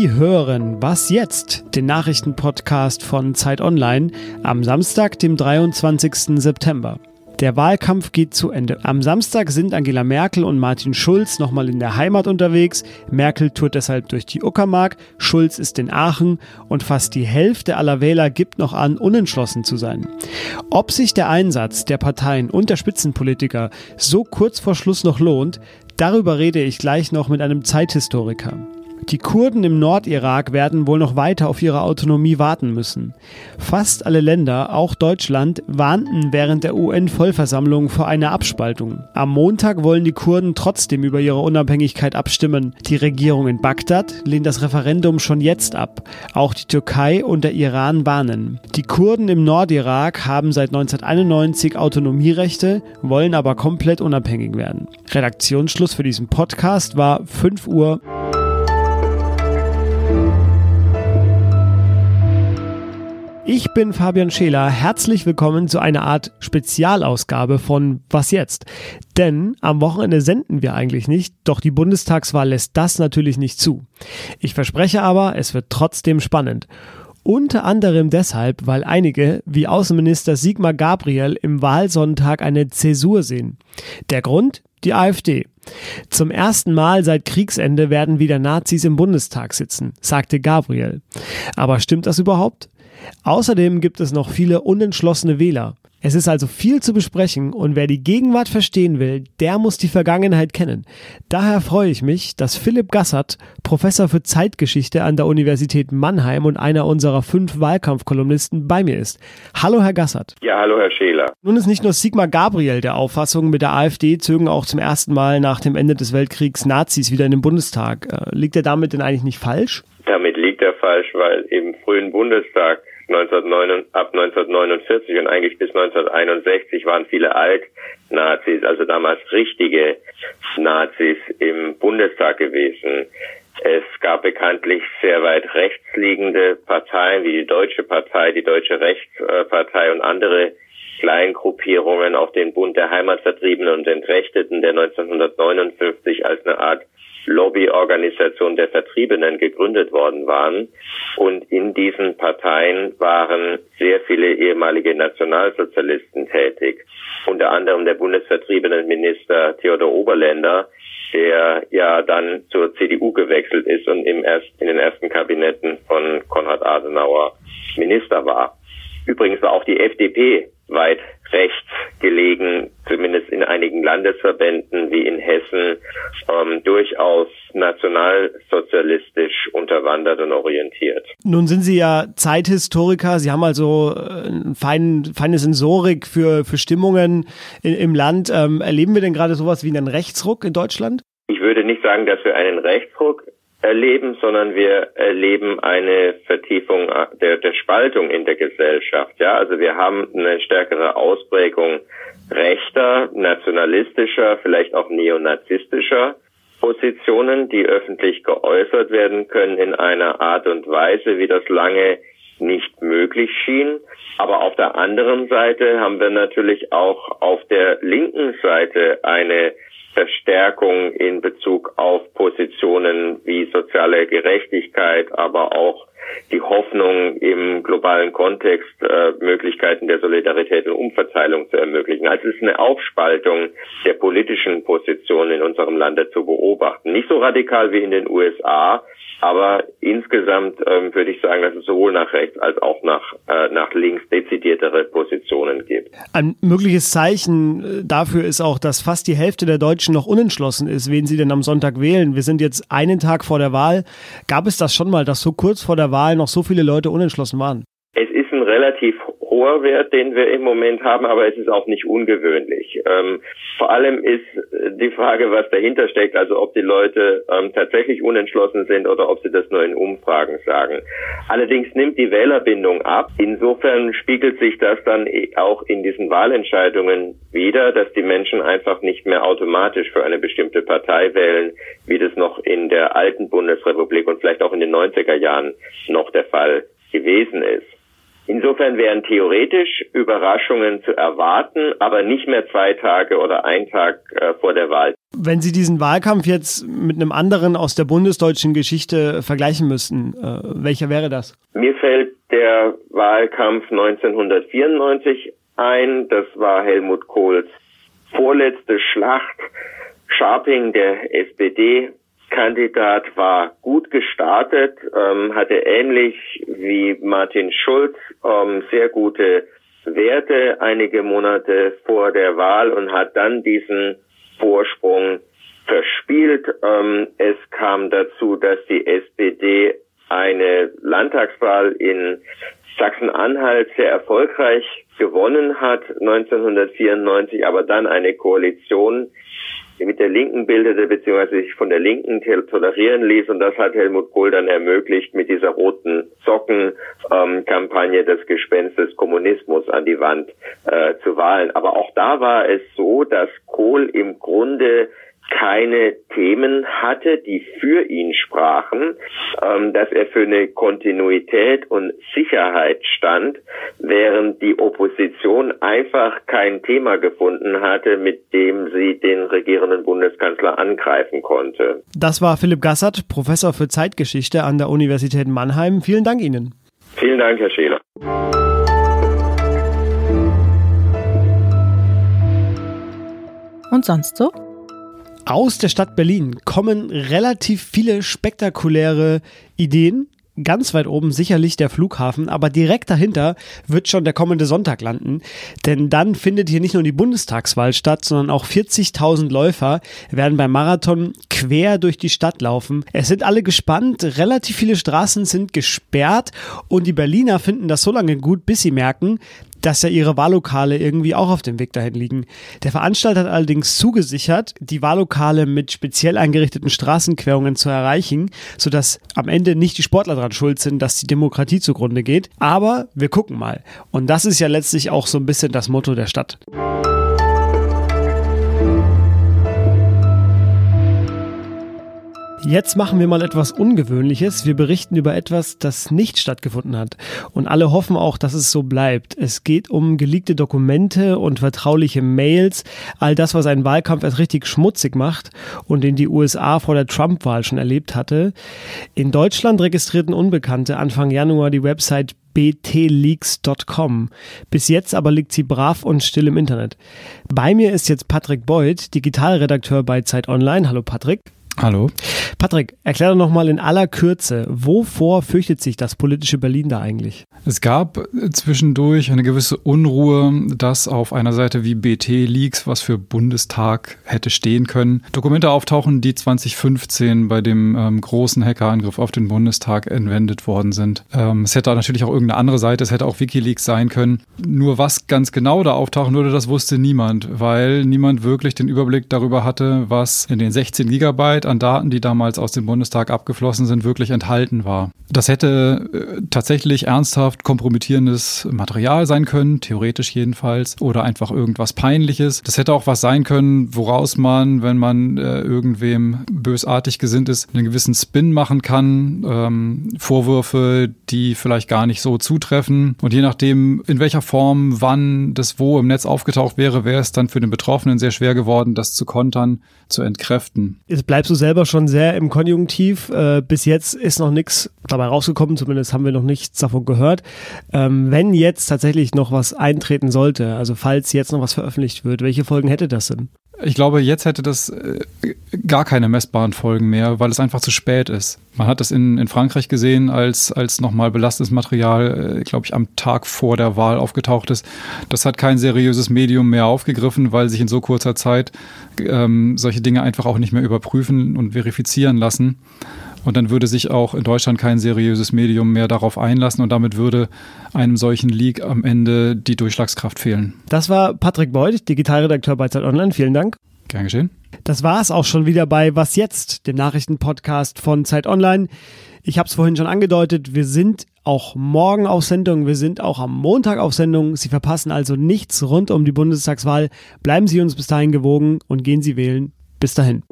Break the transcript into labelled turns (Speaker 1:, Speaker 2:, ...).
Speaker 1: Sie hören Was jetzt? Den Nachrichtenpodcast von Zeit Online am Samstag, dem 23. September. Der Wahlkampf geht zu Ende. Am Samstag sind Angela Merkel und Martin Schulz nochmal in der Heimat unterwegs. Merkel tourt deshalb durch die Uckermark, Schulz ist in Aachen und fast die Hälfte aller Wähler gibt noch an, unentschlossen zu sein. Ob sich der Einsatz der Parteien und der Spitzenpolitiker so kurz vor Schluss noch lohnt, darüber rede ich gleich noch mit einem Zeithistoriker. Die Kurden im Nordirak werden wohl noch weiter auf ihre Autonomie warten müssen. Fast alle Länder, auch Deutschland, warnten während der UN-Vollversammlung vor einer Abspaltung. Am Montag wollen die Kurden trotzdem über ihre Unabhängigkeit abstimmen. Die Regierung in Bagdad lehnt das Referendum schon jetzt ab. Auch die Türkei und der Iran warnen. Die Kurden im Nordirak haben seit 1991 Autonomierechte, wollen aber komplett unabhängig werden. Redaktionsschluss für diesen Podcast war 5 Uhr. Ich bin Fabian Scheler. Herzlich willkommen zu einer Art Spezialausgabe von Was jetzt? Denn am Wochenende senden wir eigentlich nicht, doch die Bundestagswahl lässt das natürlich nicht zu. Ich verspreche aber, es wird trotzdem spannend. Unter anderem deshalb, weil einige, wie Außenminister Sigmar Gabriel, im Wahlsonntag eine Zäsur sehen. Der Grund? Die AfD. Zum ersten Mal seit Kriegsende werden wieder Nazis im Bundestag sitzen, sagte Gabriel. Aber stimmt das überhaupt? Außerdem gibt es noch viele unentschlossene Wähler. Es ist also viel zu besprechen und wer die Gegenwart verstehen will, der muss die Vergangenheit kennen. Daher freue ich mich, dass Philipp Gassert, Professor für Zeitgeschichte an der Universität Mannheim und einer unserer fünf Wahlkampfkolumnisten bei mir ist. Hallo Herr Gassert.
Speaker 2: Ja, hallo Herr Scheler.
Speaker 1: Nun ist nicht nur Sigmar Gabriel der Auffassung, mit der AfD zögen auch zum ersten Mal nach dem Ende des Weltkriegs Nazis wieder in den Bundestag. Äh, liegt er damit denn eigentlich nicht falsch?
Speaker 2: Damit liegt er falsch, weil im frühen Bundestag 1909, ab 1949 und eigentlich bis 1961 waren viele Alt-Nazis, also damals richtige Nazis im Bundestag gewesen. Es gab bekanntlich sehr weit rechts liegende Parteien wie die Deutsche Partei, die Deutsche Rechtspartei und andere Kleingruppierungen, auch den Bund der Heimatvertriebenen und Entrechteten, der 1959 als eine Art Lobbyorganisation der Vertriebenen gegründet worden waren. Und in diesen Parteien waren sehr viele ehemalige Nationalsozialisten tätig. Unter anderem der Bundesvertriebenenminister Theodor Oberländer, der ja dann zur CDU gewechselt ist und im erst, in den ersten Kabinetten von Konrad Adenauer Minister war. Übrigens war auch die FDP weit rechts gelegen, zumindest in einigen Landesverbänden wie in Hessen, ähm, durchaus nationalsozialistisch unterwandert und orientiert.
Speaker 1: Nun sind Sie ja Zeithistoriker. Sie haben also äh, fein, feine Sensorik für, für Stimmungen in, im Land. Ähm, erleben wir denn gerade sowas wie einen Rechtsruck in Deutschland?
Speaker 2: Ich würde nicht sagen, dass wir einen Rechtsruck erleben, sondern wir erleben eine Vertiefung der, der Spaltung in der Gesellschaft. Ja, also wir haben eine stärkere Ausprägung rechter, nationalistischer, vielleicht auch neonazistischer Positionen, die öffentlich geäußert werden können in einer Art und Weise, wie das lange nicht möglich schien. Aber auf der anderen Seite haben wir natürlich auch auf der linken Seite eine Verstärkung in Bezug auf Positionen wie soziale Gerechtigkeit, aber auch die Hoffnung im globalen Kontext äh, Möglichkeiten der Solidarität und Umverteilung zu ermöglichen. Also es ist eine Aufspaltung der politischen Positionen in unserem Lande zu beobachten. Nicht so radikal wie in den USA, aber insgesamt ähm, würde ich sagen, dass es sowohl nach rechts als auch nach, äh, nach links dezidiertere Positionen gibt.
Speaker 1: Ein mögliches Zeichen äh, dafür ist auch, dass fast die Hälfte der Deutschen noch unentschlossen ist, wen sie denn am Sonntag wählen. Wir sind jetzt einen Tag vor der Wahl. Gab es das schon mal, dass so kurz vor der Wahl noch so viele Leute unentschlossen waren?
Speaker 2: Ist ein relativ hoher Wert, den wir im Moment haben, aber es ist auch nicht ungewöhnlich. Ähm, vor allem ist die Frage, was dahinter steckt, also ob die Leute ähm, tatsächlich unentschlossen sind oder ob sie das nur in Umfragen sagen. Allerdings nimmt die Wählerbindung ab. Insofern spiegelt sich das dann auch in diesen Wahlentscheidungen wieder, dass die Menschen einfach nicht mehr automatisch für eine bestimmte Partei wählen, wie das noch in der alten Bundesrepublik und vielleicht auch in den 90er Jahren noch der Fall gewesen ist. Insofern wären theoretisch Überraschungen zu erwarten, aber nicht mehr zwei Tage oder ein Tag äh, vor der Wahl.
Speaker 1: Wenn Sie diesen Wahlkampf jetzt mit einem anderen aus der bundesdeutschen Geschichte vergleichen müssten, äh, welcher wäre das?
Speaker 2: Mir fällt der Wahlkampf 1994 ein. Das war Helmut Kohls vorletzte Schlacht. Scharping, der SPD, Kandidat war gut gestartet, ähm, hatte ähnlich wie Martin Schulz ähm, sehr gute Werte einige Monate vor der Wahl und hat dann diesen Vorsprung verspielt. Ähm, es kam dazu, dass die SPD eine Landtagswahl in Sachsen-Anhalt sehr erfolgreich gewonnen hat 1994, aber dann eine Koalition mit der Linken bildete, beziehungsweise sich von der Linken tolerieren ließ. Und das hat Helmut Kohl dann ermöglicht, mit dieser roten Socken-Kampagne ähm, das Gespenst des Kommunismus an die Wand äh, zu wahlen. Aber auch da war es so, dass Kohl im Grunde keine Themen hatte, die für ihn sprachen, ähm, dass er für eine Kontinuität und Sicherheit stand, während die Opposition einfach kein Thema gefunden hatte, mit dem sie den regierenden Bundeskanzler angreifen konnte.
Speaker 1: Das war Philipp Gassert, Professor für Zeitgeschichte an der Universität Mannheim. Vielen Dank Ihnen.
Speaker 2: Vielen Dank, Herr Scheler.
Speaker 3: Und sonst so?
Speaker 1: Aus der Stadt Berlin kommen relativ viele spektakuläre Ideen. Ganz weit oben sicherlich der Flughafen, aber direkt dahinter wird schon der kommende Sonntag landen. Denn dann findet hier nicht nur die Bundestagswahl statt, sondern auch 40.000 Läufer werden beim Marathon quer durch die Stadt laufen. Es sind alle gespannt, relativ viele Straßen sind gesperrt und die Berliner finden das so lange gut, bis sie merken, dass ja ihre Wahllokale irgendwie auch auf dem Weg dahin liegen. Der Veranstalter hat allerdings zugesichert, die Wahllokale mit speziell eingerichteten Straßenquerungen zu erreichen, sodass am Ende nicht die Sportler dran schuld sind, dass die Demokratie zugrunde geht. Aber wir gucken mal. Und das ist ja letztlich auch so ein bisschen das Motto der Stadt. Jetzt machen wir mal etwas Ungewöhnliches. Wir berichten über etwas, das nicht stattgefunden hat. Und alle hoffen auch, dass es so bleibt. Es geht um geleakte Dokumente und vertrauliche Mails. All das, was einen Wahlkampf erst richtig schmutzig macht und den die USA vor der Trump-Wahl schon erlebt hatte. In Deutschland registrierten Unbekannte Anfang Januar die Website btleaks.com. Bis jetzt aber liegt sie brav und still im Internet. Bei mir ist jetzt Patrick Beuth, Digitalredakteur bei Zeit Online. Hallo Patrick.
Speaker 4: Hallo.
Speaker 1: Patrick, erklär doch nochmal in aller Kürze, wovor fürchtet sich das politische Berlin da eigentlich?
Speaker 4: Es gab zwischendurch eine gewisse Unruhe, dass auf einer Seite wie BT Leaks, was für Bundestag hätte stehen können, Dokumente auftauchen, die 2015 bei dem ähm, großen Hackerangriff auf den Bundestag entwendet worden sind. Ähm, es hätte natürlich auch irgendeine andere Seite, es hätte auch Wikileaks sein können. Nur was ganz genau da auftauchen würde, das wusste niemand, weil niemand wirklich den Überblick darüber hatte, was in den 16 Gigabyte an Daten, die damals aus dem Bundestag abgeflossen sind, wirklich enthalten war. Das hätte äh, tatsächlich ernsthaft kompromittierendes Material sein können, theoretisch jedenfalls, oder einfach irgendwas Peinliches. Das hätte auch was sein können, woraus man, wenn man äh, irgendwem bösartig gesinnt ist, einen gewissen Spin machen kann, ähm, Vorwürfe, die vielleicht gar nicht so zutreffen. Und je nachdem, in welcher Form, wann das wo im Netz aufgetaucht wäre, wäre es dann für den Betroffenen sehr schwer geworden, das zu kontern, zu entkräften.
Speaker 1: Jetzt bleibst du selber schon sehr im Konjunktiv. Äh, bis jetzt ist noch nichts dabei rausgekommen, zumindest haben wir noch nichts davon gehört. Ähm, wenn jetzt tatsächlich noch was eintreten sollte, also falls jetzt noch was veröffentlicht wird, welche Folgen hätte das denn?
Speaker 4: Ich glaube, jetzt hätte das äh, gar keine messbaren Folgen mehr, weil es einfach zu spät ist. Man hat das in, in Frankreich gesehen, als, als nochmal belastendes Material, äh, glaube ich, am Tag vor der Wahl aufgetaucht ist. Das hat kein seriöses Medium mehr aufgegriffen, weil sich in so kurzer Zeit ähm, solche Dinge einfach auch nicht mehr überprüfen und verifizieren lassen. Und dann würde sich auch in Deutschland kein seriöses Medium mehr darauf einlassen und damit würde einem solchen Leak am Ende die Durchschlagskraft fehlen.
Speaker 1: Das war Patrick Beuth, Digitalredakteur bei Zeit Online. Vielen Dank.
Speaker 4: Gern geschehen.
Speaker 1: Das war es auch schon wieder bei Was jetzt, dem Nachrichtenpodcast von Zeit Online. Ich habe es vorhin schon angedeutet, wir sind auch morgen auf Sendung, wir sind auch am Montag auf Sendung. Sie verpassen also nichts rund um die Bundestagswahl. Bleiben Sie uns bis dahin gewogen und gehen Sie wählen. Bis dahin.